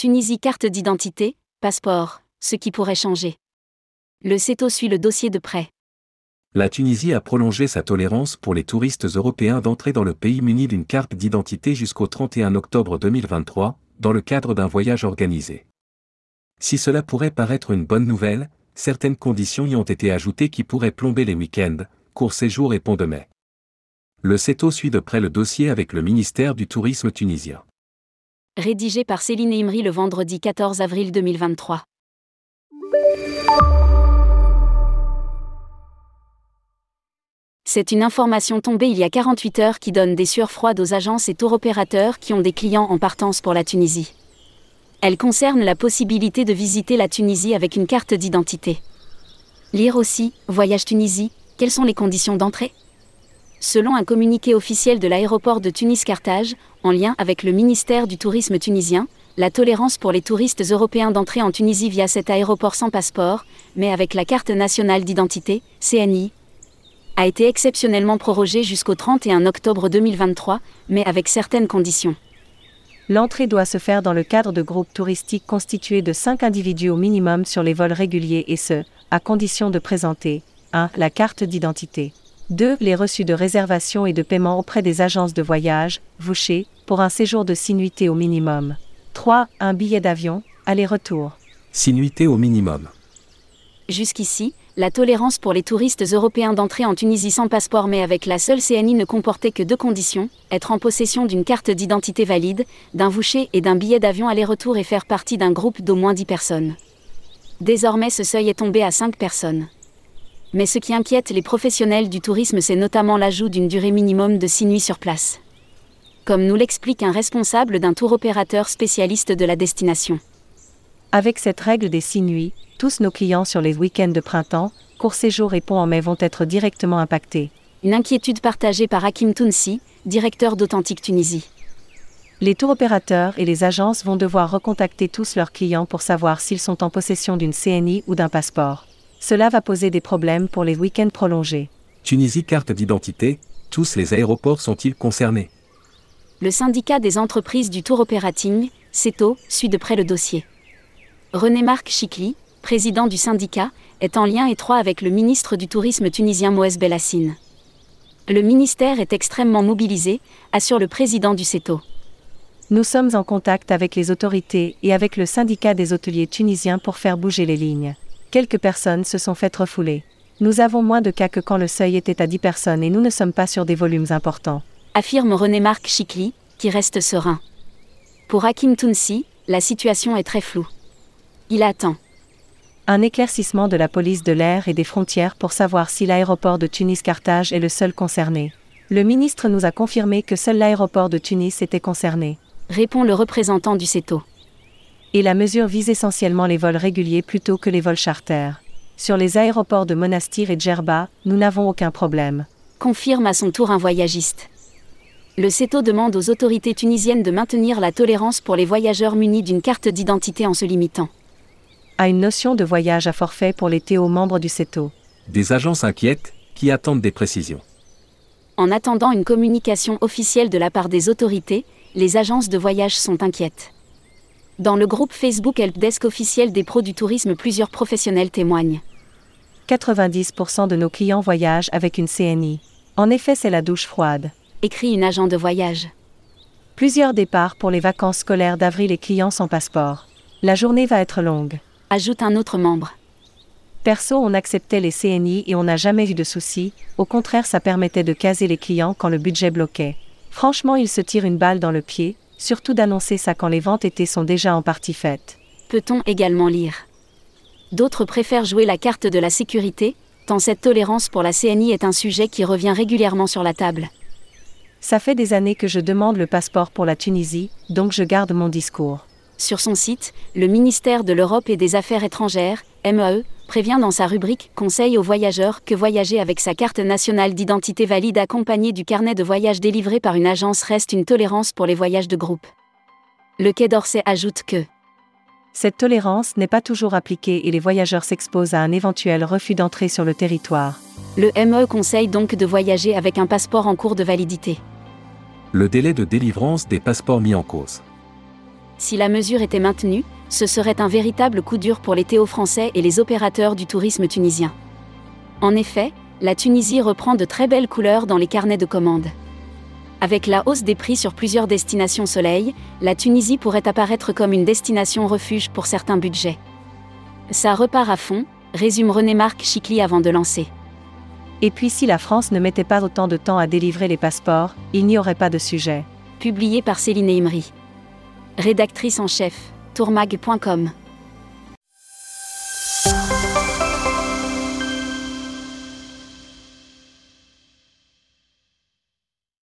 Tunisie carte d'identité, passeport, ce qui pourrait changer. Le CETO suit le dossier de près. La Tunisie a prolongé sa tolérance pour les touristes européens d'entrer dans le pays munis d'une carte d'identité jusqu'au 31 octobre 2023, dans le cadre d'un voyage organisé. Si cela pourrait paraître une bonne nouvelle, certaines conditions y ont été ajoutées qui pourraient plomber les week-ends, courts séjours et ponts de mai. Le CETO suit de près le dossier avec le ministère du Tourisme tunisien. Rédigé par Céline Imri le vendredi 14 avril 2023. C'est une information tombée il y a 48 heures qui donne des sueurs froides aux agences et tour opérateurs qui ont des clients en partance pour la Tunisie. Elle concerne la possibilité de visiter la Tunisie avec une carte d'identité. Lire aussi, Voyage Tunisie, quelles sont les conditions d'entrée? Selon un communiqué officiel de l'aéroport de Tunis-Carthage, en lien avec le ministère du Tourisme tunisien, la tolérance pour les touristes européens d'entrer en Tunisie via cet aéroport sans passeport, mais avec la carte nationale d'identité, CNI, a été exceptionnellement prorogée jusqu'au 31 octobre 2023, mais avec certaines conditions. L'entrée doit se faire dans le cadre de groupes touristiques constitués de 5 individus au minimum sur les vols réguliers et ce, à condition de présenter 1. La carte d'identité. 2. Les reçus de réservation et de paiement auprès des agences de voyage, Voucher, pour un séjour de 6 nuitées au minimum. 3. Un billet d'avion, aller-retour. 6 nuitées au minimum. Jusqu'ici, la tolérance pour les touristes européens d'entrer en Tunisie sans passeport mais avec la seule CNI ne comportait que deux conditions, être en possession d'une carte d'identité valide, d'un voucher et d'un billet d'avion aller-retour et faire partie d'un groupe d'au moins 10 personnes. Désormais ce seuil est tombé à 5 personnes. Mais ce qui inquiète les professionnels du tourisme c'est notamment l'ajout d'une durée minimum de 6 nuits sur place. Comme nous l'explique un responsable d'un tour opérateur spécialiste de la destination. Avec cette règle des 6 nuits, tous nos clients sur les week-ends de printemps, court séjour et pont en mai vont être directement impactés. Une inquiétude partagée par Hakim Tounsi, directeur d'Authentique Tunisie. Les tours opérateurs et les agences vont devoir recontacter tous leurs clients pour savoir s'ils sont en possession d'une CNI ou d'un passeport. Cela va poser des problèmes pour les week-ends prolongés. Tunisie carte d'identité, tous les aéroports sont-ils concernés? Le syndicat des entreprises du tour operating, CETO, suit de près le dossier. René-Marc Chikli, président du syndicat, est en lien étroit avec le ministre du Tourisme tunisien Moez Belassine. Le ministère est extrêmement mobilisé, assure le président du CETO. Nous sommes en contact avec les autorités et avec le syndicat des hôteliers tunisiens pour faire bouger les lignes. Quelques personnes se sont faites refouler. Nous avons moins de cas que quand le seuil était à 10 personnes et nous ne sommes pas sur des volumes importants. Affirme René-Marc Chikli, qui reste serein. Pour Hakim Tounsi, la situation est très floue. Il attend un éclaircissement de la police de l'air et des frontières pour savoir si l'aéroport de Tunis-Carthage est le seul concerné. Le ministre nous a confirmé que seul l'aéroport de Tunis était concerné. Répond le représentant du CETO. Et la mesure vise essentiellement les vols réguliers plutôt que les vols charters. Sur les aéroports de Monastir et Djerba, nous n'avons aucun problème. Confirme à son tour un voyagiste. Le CETO demande aux autorités tunisiennes de maintenir la tolérance pour les voyageurs munis d'une carte d'identité en se limitant à une notion de voyage à forfait pour les TO membres du CETO. Des agences inquiètes, qui attendent des précisions. En attendant une communication officielle de la part des autorités, les agences de voyage sont inquiètes. Dans le groupe Facebook Helpdesk officiel des pros du tourisme, plusieurs professionnels témoignent. 90% de nos clients voyagent avec une CNI. En effet, c'est la douche froide. Écrit une agent de voyage. Plusieurs départs pour les vacances scolaires d'avril et clients sans passeport. La journée va être longue ajoute un autre membre. Perso, on acceptait les CNI et on n'a jamais eu de soucis, au contraire, ça permettait de caser les clients quand le budget bloquait. Franchement, il se tire une balle dans le pied, surtout d'annoncer ça quand les ventes étaient sont déjà en partie faites. Peut-on également lire? D'autres préfèrent jouer la carte de la sécurité, tant cette tolérance pour la CNI est un sujet qui revient régulièrement sur la table. Ça fait des années que je demande le passeport pour la Tunisie, donc je garde mon discours. Sur son site, le ministère de l'Europe et des Affaires étrangères, MEE, prévient dans sa rubrique Conseil aux voyageurs que voyager avec sa carte nationale d'identité valide accompagnée du carnet de voyage délivré par une agence reste une tolérance pour les voyages de groupe. Le Quai d'Orsay ajoute que cette tolérance n'est pas toujours appliquée et les voyageurs s'exposent à un éventuel refus d'entrée sur le territoire. Le MEE conseille donc de voyager avec un passeport en cours de validité. Le délai de délivrance des passeports mis en cause. Si la mesure était maintenue, ce serait un véritable coup dur pour les théo-français et les opérateurs du tourisme tunisien. En effet, la Tunisie reprend de très belles couleurs dans les carnets de commandes. Avec la hausse des prix sur plusieurs destinations soleil, la Tunisie pourrait apparaître comme une destination refuge pour certains budgets. Ça repart à fond, résume René-Marc Chicli avant de lancer. Et puis si la France ne mettait pas autant de temps à délivrer les passeports, il n'y aurait pas de sujet. Publié par Céline Imri. Rédactrice en chef, tourmag.com.